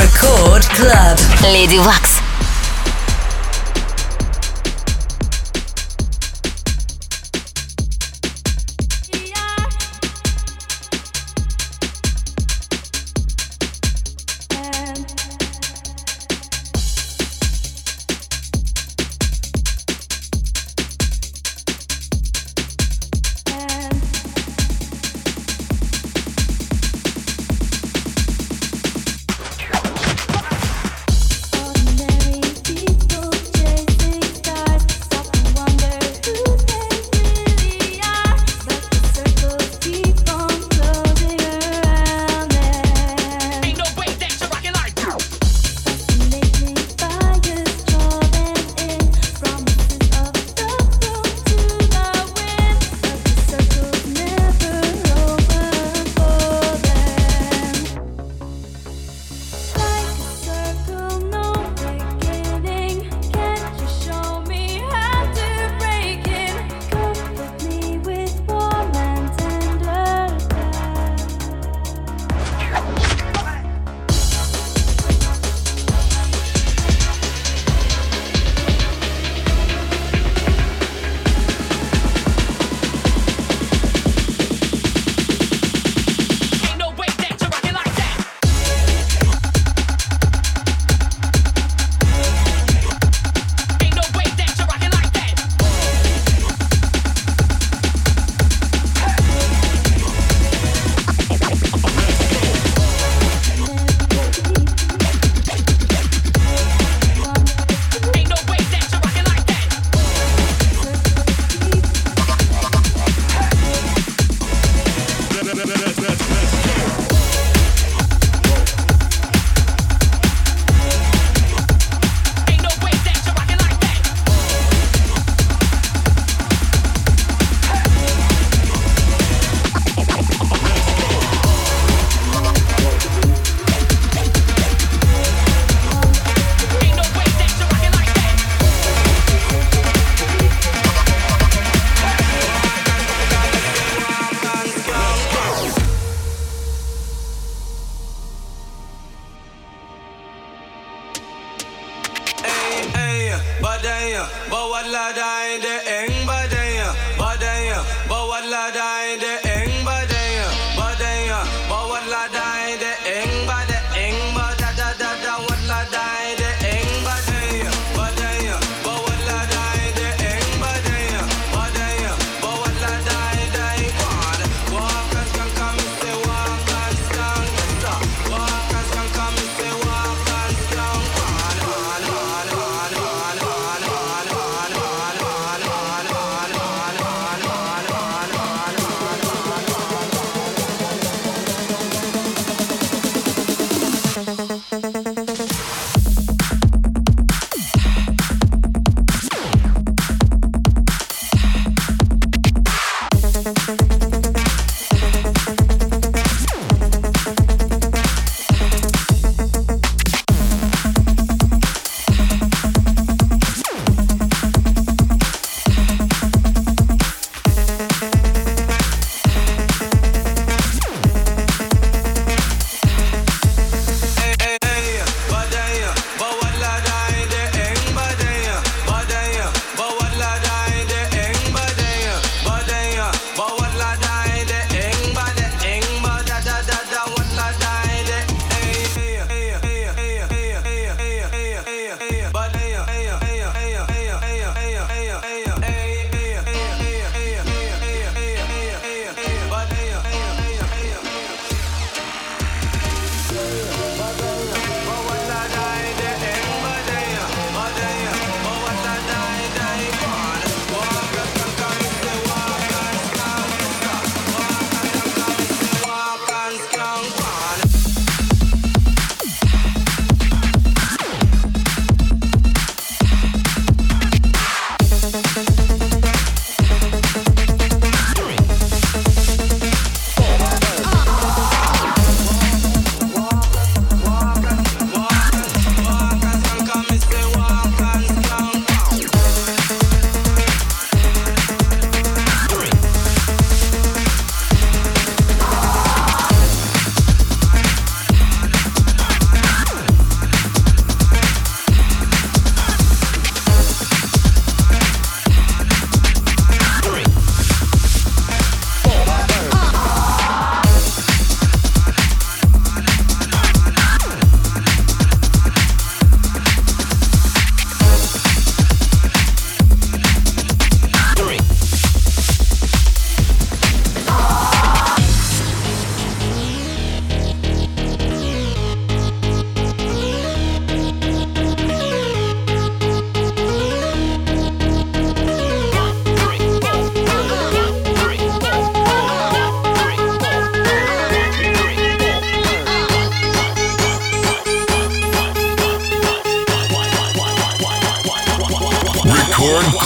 Record Club. Lady Wax.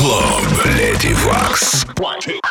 Club. Lady Vox. One, two.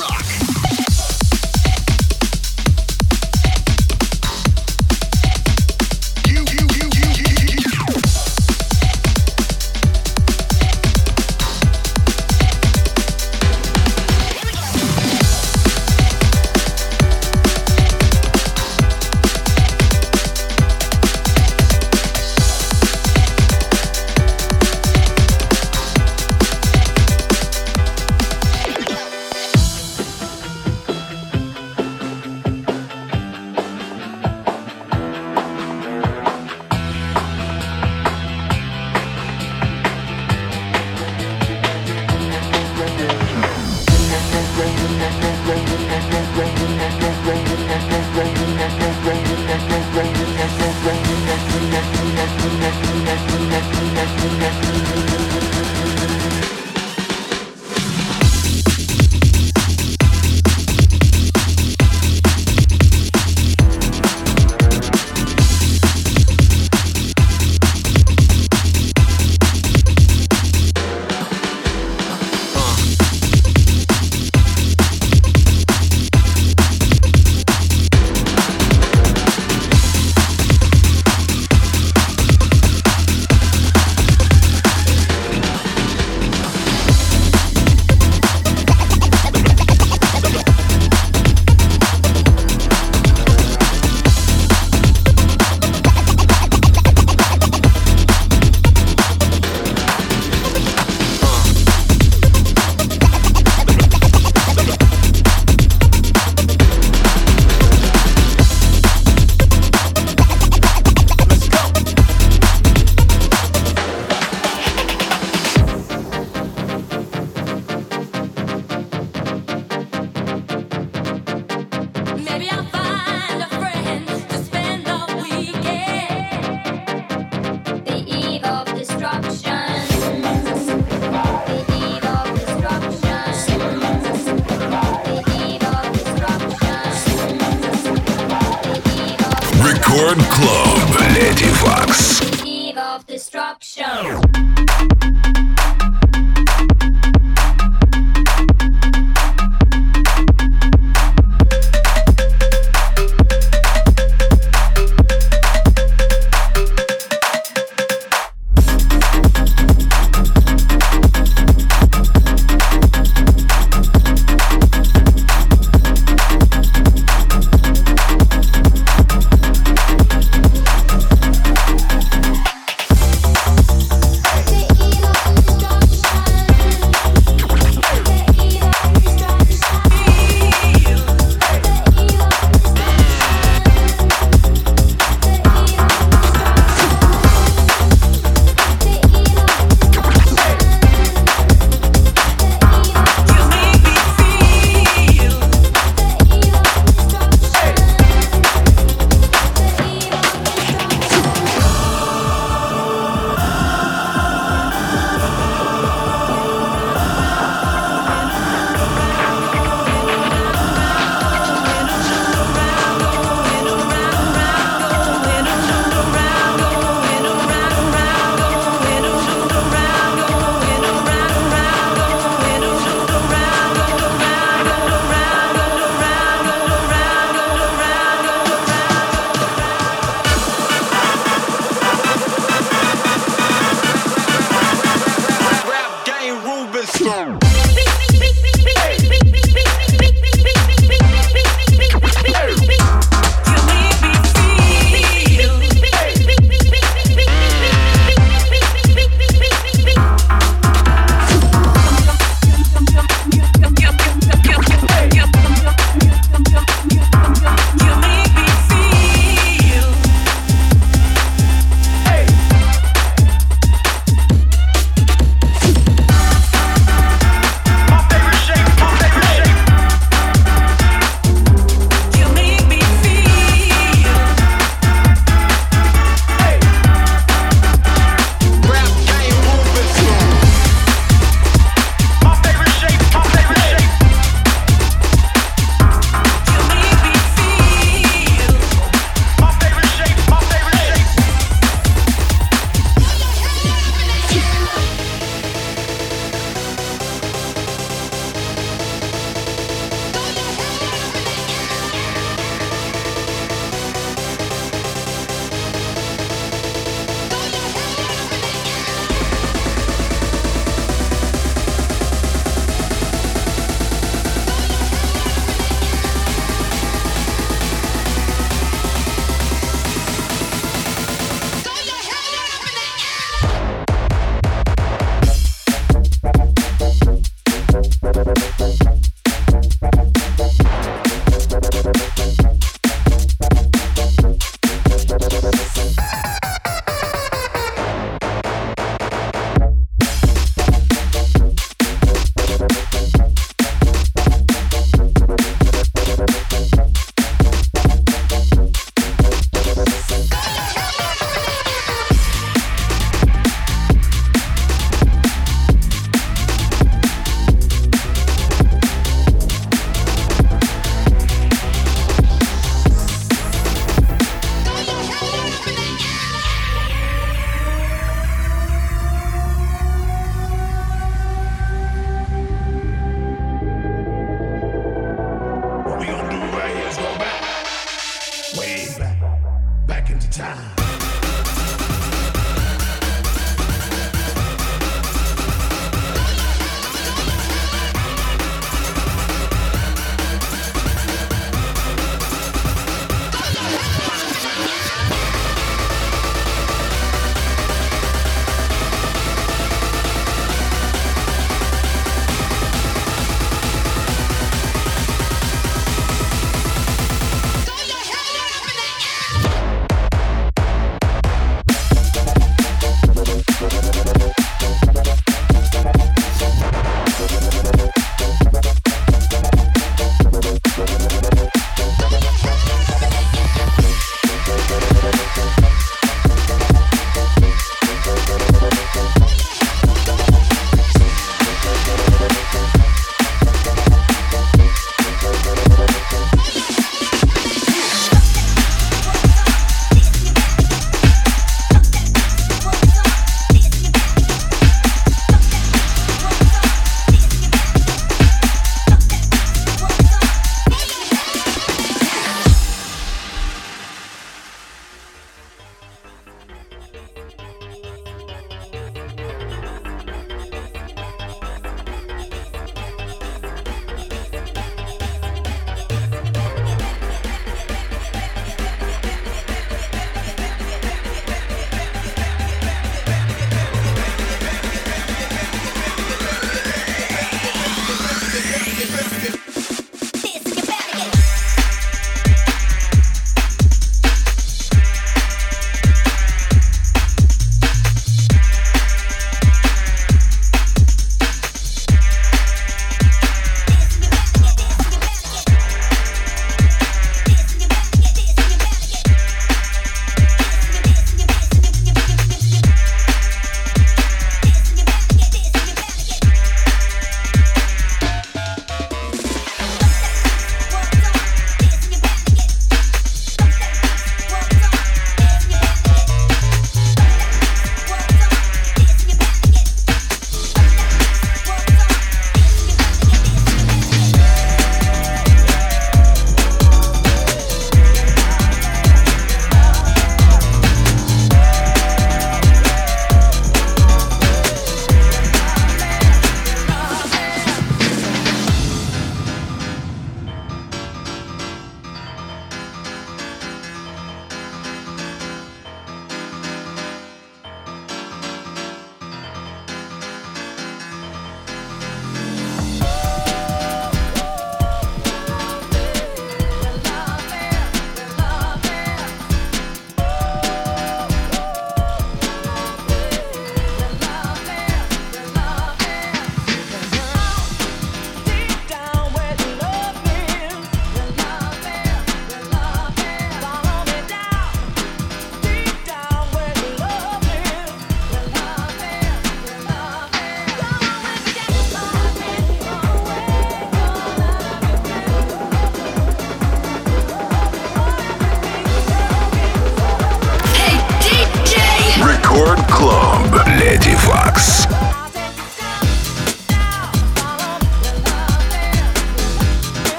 rock.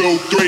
Two, three,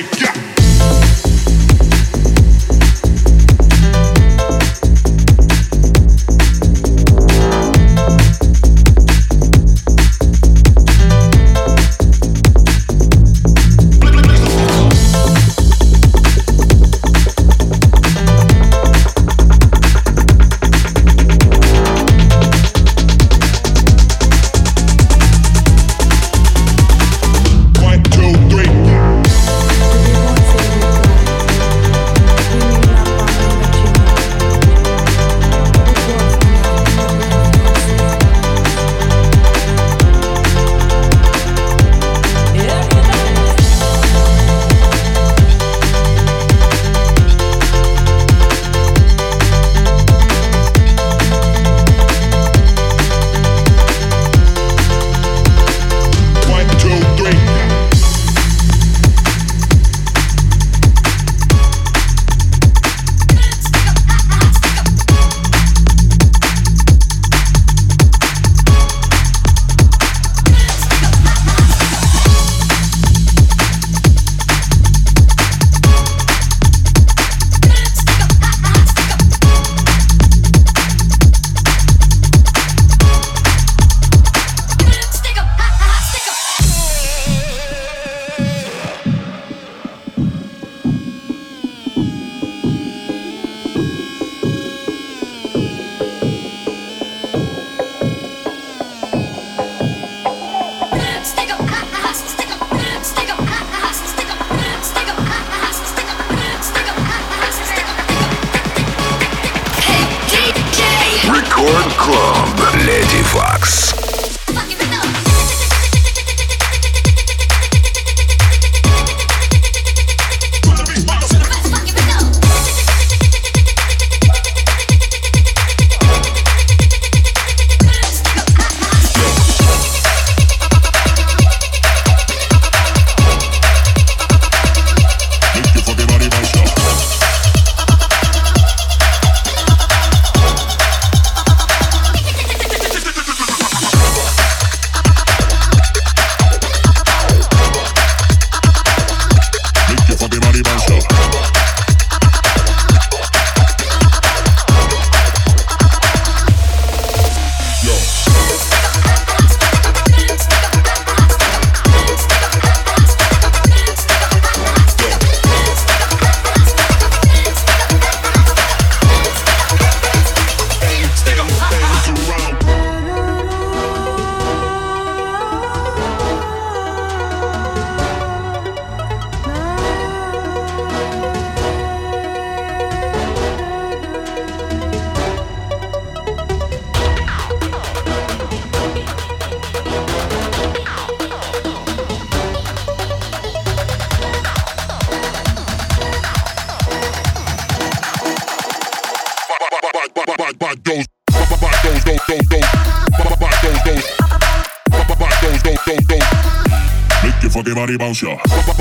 Your fucking body bounce, yeah. Put your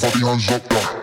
fucking hands up, yeah.